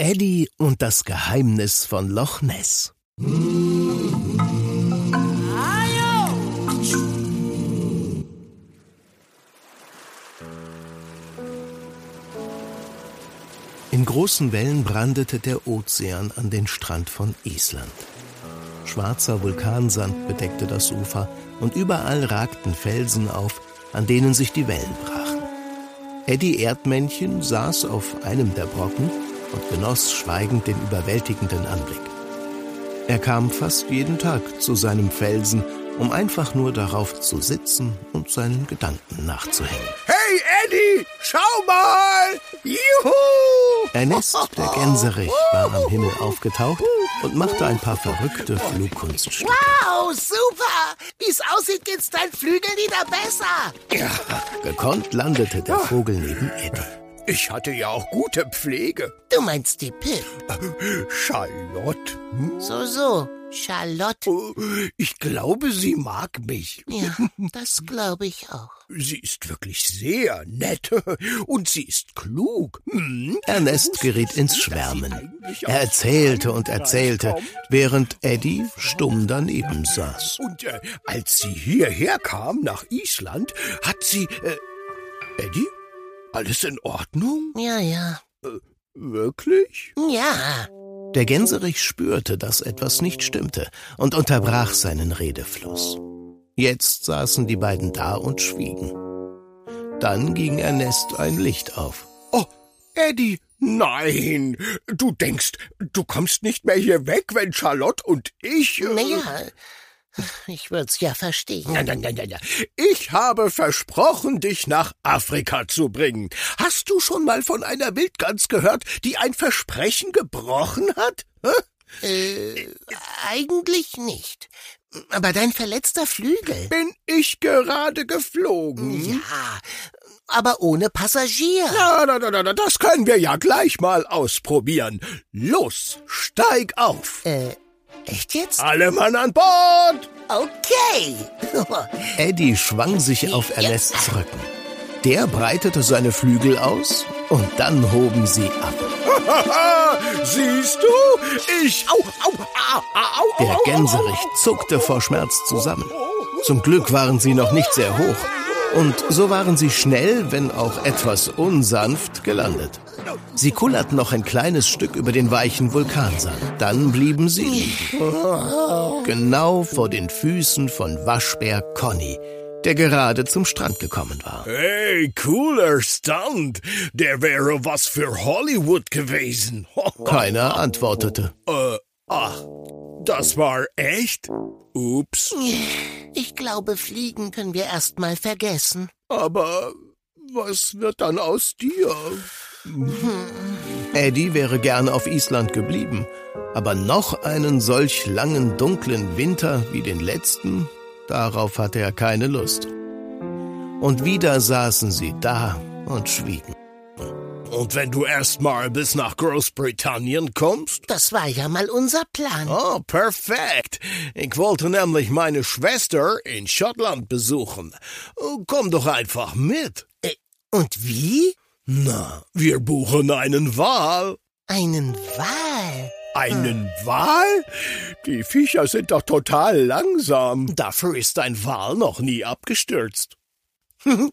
Eddie und das Geheimnis von Loch Ness. In großen Wellen brandete der Ozean an den Strand von Island. Schwarzer Vulkansand bedeckte das Ufer und überall ragten Felsen auf, an denen sich die Wellen brachen. Eddie Erdmännchen saß auf einem der Brocken und genoss schweigend den überwältigenden Anblick. Er kam fast jeden Tag zu seinem Felsen, um einfach nur darauf zu sitzen und seinen Gedanken nachzuhängen. Hey Eddie, schau mal! Juhu! Ernest, der Gänserich, war am Himmel aufgetaucht und machte ein paar verrückte Flugkunststücke. Wow, super! Wie es aussieht, geht's dein Flügel wieder besser. Ja, gekonnt landete der Vogel neben Eddie. Ich hatte ja auch gute Pflege. Du meinst die Pip. Charlotte. Hm? So, so. Charlotte. Oh, ich glaube, sie mag mich. Ja, das glaube ich auch. Sie ist wirklich sehr nett und sie ist klug. Hm? Ernest geriet ins Schwärmen. Er erzählte und erzählte, während Eddie stumm daneben saß. Und äh, als sie hierher kam, nach Island, hat sie... Äh, Eddie? Alles in Ordnung? Ja, ja. Äh, wirklich? Ja. Der Gänserich spürte, dass etwas nicht stimmte und unterbrach seinen Redefluss. Jetzt saßen die beiden da und schwiegen. Dann ging Ernest ein Licht auf. Oh, Eddie, nein! Du denkst, du kommst nicht mehr hier weg, wenn Charlotte und ich. Äh naja, ich würd's ja verstehen. Nein, nein, nein, nein, nein. Ich habe versprochen, dich nach Afrika zu bringen. Hast du schon mal von einer Wildgans gehört, die ein Versprechen gebrochen hat? Äh, eigentlich nicht. Aber dein verletzter Flügel. Bin ich gerade geflogen? Ja, aber ohne Passagier. Na, na, na, na, das können wir ja gleich mal ausprobieren. Los, steig auf. Äh, Echt jetzt? Alle Mann an Bord! Okay. Eddie schwang sich auf Ernests Rücken. Der breitete seine Flügel aus und dann hoben sie ab. Siehst du? Ich. Au, au, au, au, Der Gänserich zuckte vor Schmerz zusammen. Zum Glück waren sie noch nicht sehr hoch. Und so waren sie schnell, wenn auch etwas unsanft, gelandet. Sie kullerten noch ein kleines Stück über den weichen Vulkansand. Dann blieben sie liegen. Genau vor den Füßen von Waschbär Conny, der gerade zum Strand gekommen war. Hey, cooler Stunt. Der wäre was für Hollywood gewesen. Keiner antwortete. Äh, ach, das war echt? Ups. Ich glaube, fliegen können wir erst mal vergessen. Aber was wird dann aus dir? Eddie wäre gern auf Island geblieben, aber noch einen solch langen, dunklen Winter wie den letzten, darauf hatte er keine Lust. Und wieder saßen sie da und schwiegen. Und wenn du erst mal bis nach Großbritannien kommst? Das war ja mal unser Plan. Oh, perfekt. Ich wollte nämlich meine Schwester in Schottland besuchen. Komm doch einfach mit. Äh, und wie? Na, wir buchen einen Wal. Einen Wal? Einen Wal? Die Viecher sind doch total langsam. Dafür ist ein Wal noch nie abgestürzt.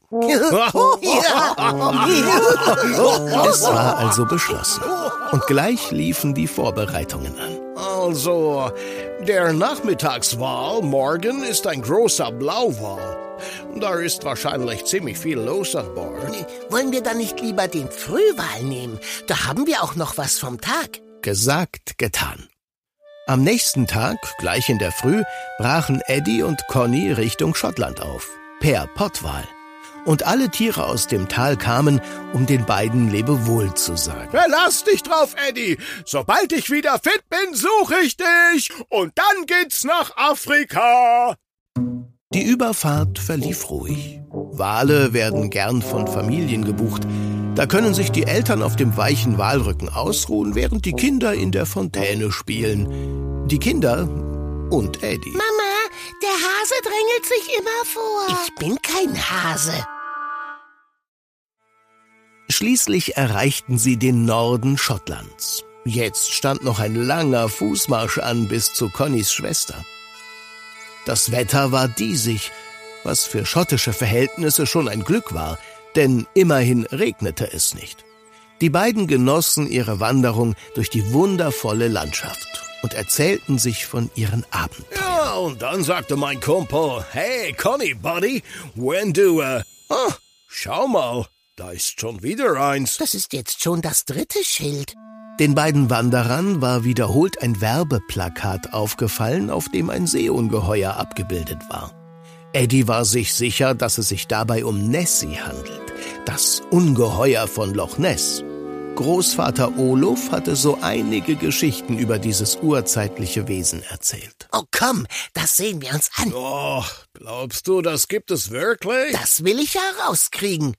Es war also beschlossen. Und gleich liefen die Vorbereitungen an. Also, der Nachmittagswal morgen ist ein großer Blauwal. Da ist wahrscheinlich ziemlich viel los an Bord. Wollen wir dann nicht lieber den Frühwal nehmen? Da haben wir auch noch was vom Tag. Gesagt, getan. Am nächsten Tag, gleich in der Früh, brachen Eddie und Conny Richtung Schottland auf. Per Pottwal. Und alle Tiere aus dem Tal kamen, um den beiden Lebewohl zu sagen. Verlass dich drauf, Eddie. Sobald ich wieder fit bin, suche ich dich. Und dann geht's nach Afrika. Die Überfahrt verlief ruhig. Wale werden gern von Familien gebucht. Da können sich die Eltern auf dem weichen Walrücken ausruhen, während die Kinder in der Fontäne spielen. Die Kinder und Eddie. Mama, der Hase drängelt sich immer vor. Ich bin kein Hase. Schließlich erreichten sie den Norden Schottlands. Jetzt stand noch ein langer Fußmarsch an bis zu Connys Schwester. Das Wetter war diesig, was für schottische Verhältnisse schon ein Glück war, denn immerhin regnete es nicht. Die beiden genossen ihre Wanderung durch die wundervolle Landschaft und erzählten sich von ihren Abenteuern. Ja, und dann sagte mein Kumpel, hey Conny, Buddy, wenn du, äh, oh, schau mal, da ist schon wieder eins. Das ist jetzt schon das dritte Schild. Den beiden Wanderern war wiederholt ein Werbeplakat aufgefallen, auf dem ein Seeungeheuer abgebildet war. Eddie war sich sicher, dass es sich dabei um Nessie handelt, das Ungeheuer von Loch Ness. Großvater Olof hatte so einige Geschichten über dieses urzeitliche Wesen erzählt. Oh komm, das sehen wir uns an. Oh, glaubst du, das gibt es wirklich? Das will ich herauskriegen.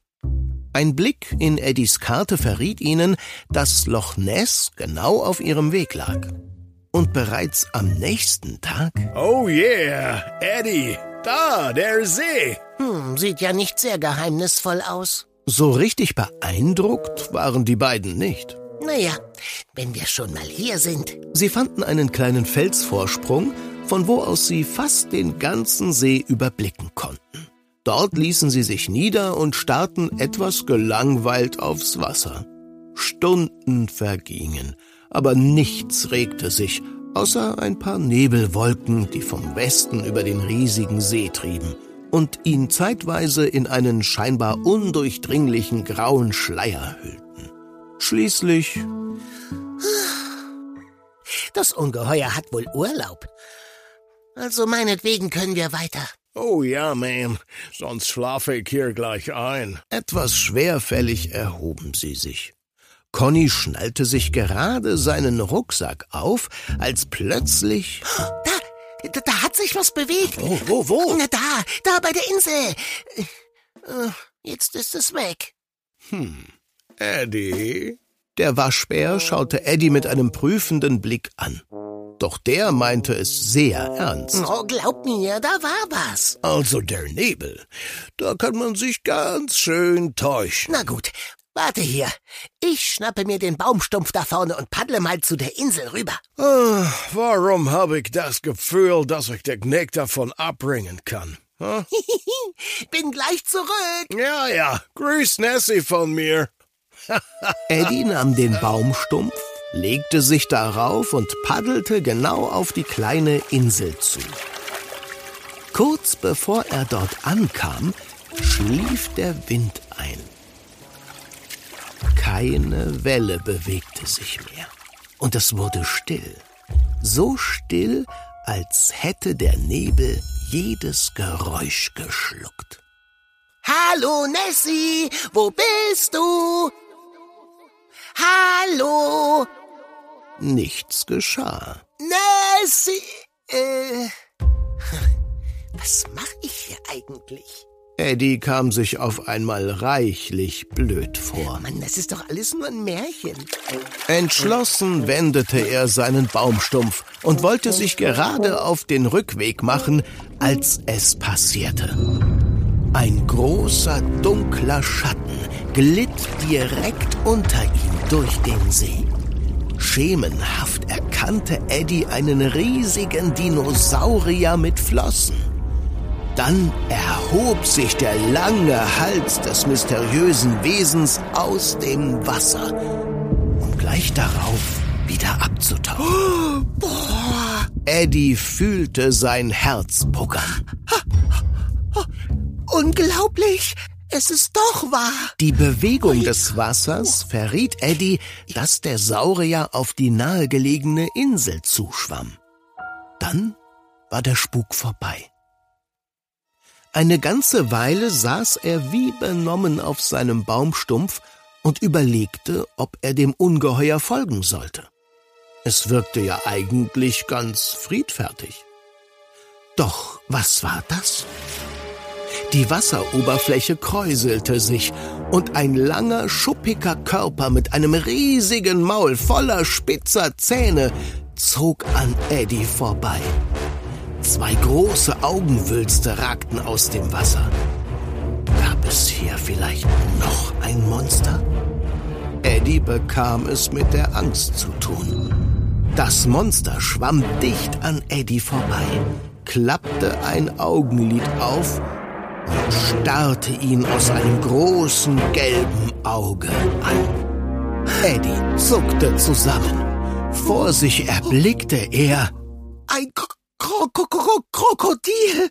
Ein Blick in Eddies Karte verriet ihnen, dass Loch Ness genau auf ihrem Weg lag. Und bereits am nächsten Tag. Oh yeah, Eddie, da, der See. Hm, sieht ja nicht sehr geheimnisvoll aus. So richtig beeindruckt waren die beiden nicht. Naja, wenn wir schon mal hier sind. Sie fanden einen kleinen Felsvorsprung, von wo aus sie fast den ganzen See überblicken konnten. Dort ließen sie sich nieder und starrten etwas gelangweilt aufs Wasser. Stunden vergingen, aber nichts regte sich, außer ein paar Nebelwolken, die vom Westen über den riesigen See trieben und ihn zeitweise in einen scheinbar undurchdringlichen grauen Schleier hüllten. Schließlich. Das Ungeheuer hat wohl Urlaub. Also meinetwegen können wir weiter. Oh ja, Ma'am, sonst schlafe ich hier gleich ein. Etwas schwerfällig erhoben sie sich. Conny schnallte sich gerade seinen Rucksack auf, als plötzlich. Da, da, da hat sich was bewegt. Wo, wo, wo? Na, da, da bei der Insel. Äh, Jetzt ist es weg. Hm, Eddie? Der Waschbär schaute Eddie mit einem prüfenden Blick an. Doch der meinte es sehr ernst. Oh, glaub mir, da war was. Also der Nebel. Da kann man sich ganz schön täuschen. Na gut, warte hier. Ich schnappe mir den Baumstumpf da vorne und paddle mal zu der Insel rüber. Ah, warum habe ich das Gefühl, dass ich den Knick davon abbringen kann? Hm? Bin gleich zurück. Ja, ja, grüß Nessie von mir. Eddie nahm den Baumstumpf, legte sich darauf und paddelte genau auf die kleine Insel zu. Kurz bevor er dort ankam, schlief der Wind ein. Keine Welle bewegte sich mehr. Und es wurde still. So still, als hätte der Nebel jedes Geräusch geschluckt. Hallo, Nessie, wo bist du? Hallo, Nichts geschah. Nessie. Äh, was mach ich hier eigentlich? Eddie kam sich auf einmal reichlich blöd vor. Mann, das ist doch alles nur ein Märchen. Entschlossen wendete er seinen Baumstumpf und wollte sich gerade auf den Rückweg machen, als es passierte. Ein großer, dunkler Schatten glitt direkt unter ihm durch den See. Schemenhaft erkannte Eddie einen riesigen Dinosaurier mit Flossen. Dann erhob sich der lange Hals des mysteriösen Wesens aus dem Wasser, um gleich darauf wieder abzutauchen. Boah, Eddie fühlte sein Herz puckern. unglaublich. Es ist doch wahr. Die Bewegung des Wassers verriet Eddie, dass der Saurier auf die nahegelegene Insel zuschwamm. Dann war der Spuk vorbei. Eine ganze Weile saß er wie benommen auf seinem Baumstumpf und überlegte, ob er dem Ungeheuer folgen sollte. Es wirkte ja eigentlich ganz friedfertig. Doch was war das? Die Wasseroberfläche kräuselte sich und ein langer, schuppiger Körper mit einem riesigen Maul voller spitzer Zähne zog an Eddie vorbei. Zwei große Augenwülste ragten aus dem Wasser. Gab es hier vielleicht noch ein Monster? Eddie bekam es mit der Angst zu tun. Das Monster schwamm dicht an Eddie vorbei, klappte ein Augenlid auf starrte ihn aus einem großen gelben Auge an. Eddie zuckte zusammen. Vor sich erblickte er ein Kro Kro Kro Krokodil.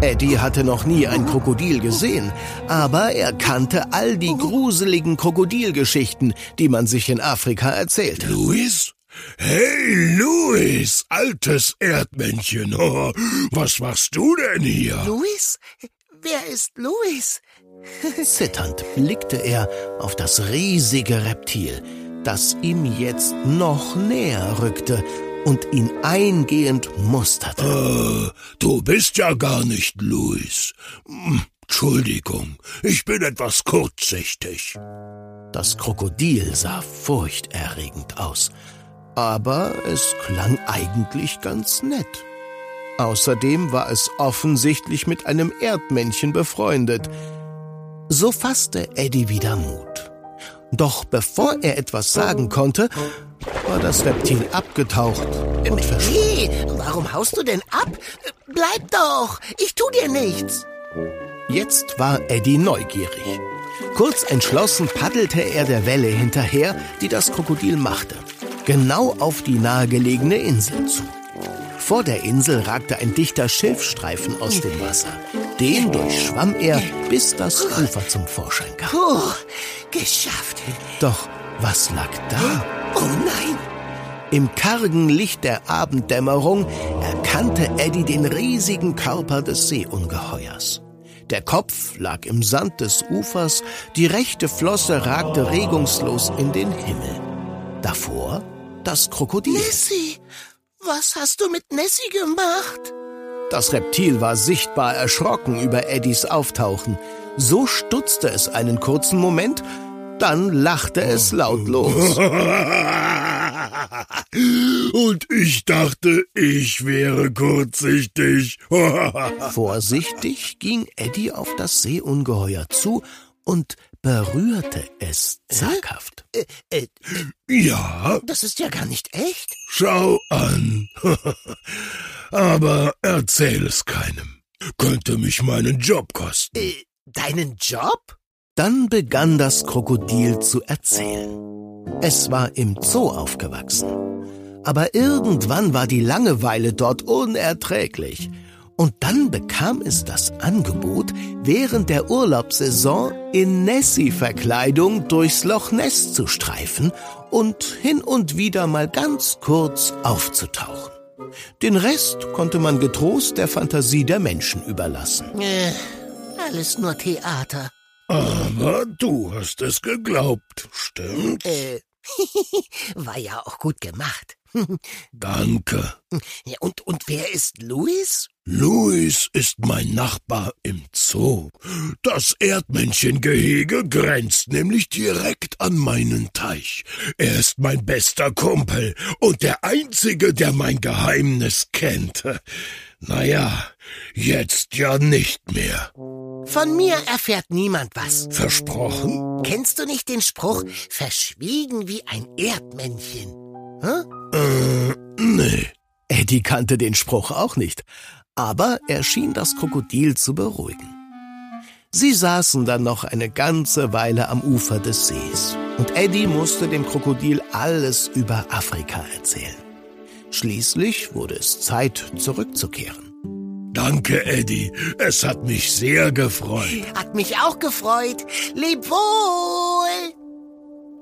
Eddie hatte noch nie ein Krokodil gesehen, aber er kannte all die gruseligen Krokodilgeschichten, die man sich in Afrika erzählte. Louis? Hey, Louis, altes Erdmännchen. Was machst du denn hier? Louis? Wer ist Louis? Zitternd blickte er auf das riesige Reptil, das ihm jetzt noch näher rückte und ihn eingehend musterte. Äh, du bist ja gar nicht Louis. Hm, Entschuldigung, ich bin etwas kurzsichtig. Das Krokodil sah furchterregend aus, aber es klang eigentlich ganz nett. Außerdem war es offensichtlich mit einem Erdmännchen befreundet. So fasste Eddie wieder Mut. Doch bevor er etwas sagen konnte, war das Reptil abgetaucht und verschwunden. Hey, warum haust du denn ab? Bleib doch, ich tu dir nichts. Jetzt war Eddie neugierig. Kurz entschlossen paddelte er der Welle hinterher, die das Krokodil machte, genau auf die nahegelegene Insel zu. Vor der Insel ragte ein dichter Schilfstreifen aus dem Wasser. Den durchschwamm er, bis das Ufer zum Vorschein kam. Puh, geschafft. Doch was lag da? Oh nein! Im kargen Licht der Abenddämmerung erkannte Eddie den riesigen Körper des Seeungeheuers. Der Kopf lag im Sand des Ufers, die rechte Flosse ragte regungslos in den Himmel. Davor das Krokodil. Nessie, was hast du mit Nessie gemacht? Das Reptil war sichtbar erschrocken über Eddies Auftauchen. So stutzte es einen kurzen Moment, dann lachte es laut los. Und ich dachte, ich wäre kurzsichtig. Vorsichtig ging Eddie auf das Seeungeheuer zu und berührte es zaghaft. Äh, äh, ja, das ist ja gar nicht echt. schau an. Aber erzähl es keinem. Könnte mich meinen Job kosten. Äh, deinen Job? Dann begann das Krokodil zu erzählen. Es war im Zoo aufgewachsen. Aber irgendwann war die Langeweile dort unerträglich. Und dann bekam es das Angebot, während der Urlaubssaison in Nessie-Verkleidung durchs Loch Ness zu streifen und hin und wieder mal ganz kurz aufzutauchen. Den Rest konnte man getrost der Fantasie der Menschen überlassen. Äh, alles nur Theater. Aber du hast es geglaubt, stimmt? Äh, war ja auch gut gemacht. Danke. Ja, und, und wer ist Louis? Louis ist mein Nachbar im Zoo. Das Erdmännchengehege grenzt nämlich direkt an meinen Teich. Er ist mein bester Kumpel und der Einzige, der mein Geheimnis kennt. Naja, jetzt ja nicht mehr. Von mir erfährt niemand was. Versprochen? Kennst du nicht den Spruch, verschwiegen wie ein Erdmännchen? Hä? Äh, nee. Eddie kannte den Spruch auch nicht, aber er schien das Krokodil zu beruhigen. Sie saßen dann noch eine ganze Weile am Ufer des Sees und Eddie musste dem Krokodil alles über Afrika erzählen. Schließlich wurde es Zeit, zurückzukehren. Danke, Eddie. Es hat mich sehr gefreut. Hat mich auch gefreut. Leb wohl!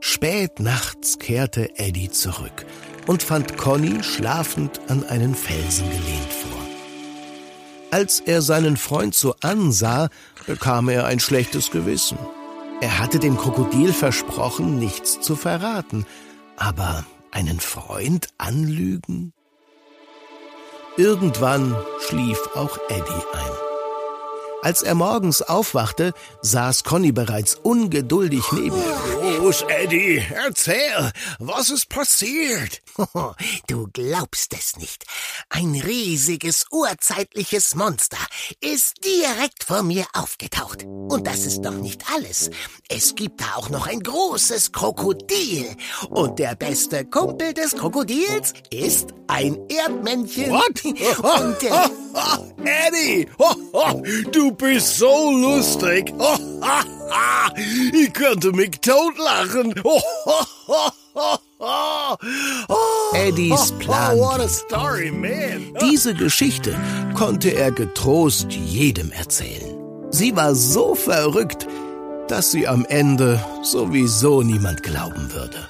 Spät nachts kehrte Eddie zurück und fand Conny schlafend an einen Felsen gelehnt. Als er seinen Freund so ansah, bekam er ein schlechtes Gewissen. Er hatte dem Krokodil versprochen, nichts zu verraten, aber einen Freund anlügen? Irgendwann schlief auch Eddie ein. Als er morgens aufwachte, saß Conny bereits ungeduldig neben ihm. Los, Eddie, erzähl, was ist passiert? Du glaubst es nicht. Ein riesiges, urzeitliches Monster ist direkt vor mir aufgetaucht. Und das ist noch nicht alles. Es gibt da auch noch ein großes Krokodil. Und der beste Kumpel des Krokodils ist ein Erdmännchen. What? Und äh, Eddie, du bist so lustig. Ich könnte mich totlachen. Eddies Plan. What a story, man. Diese Geschichte konnte er getrost jedem erzählen. Sie war so verrückt, dass sie am Ende sowieso niemand glauben würde.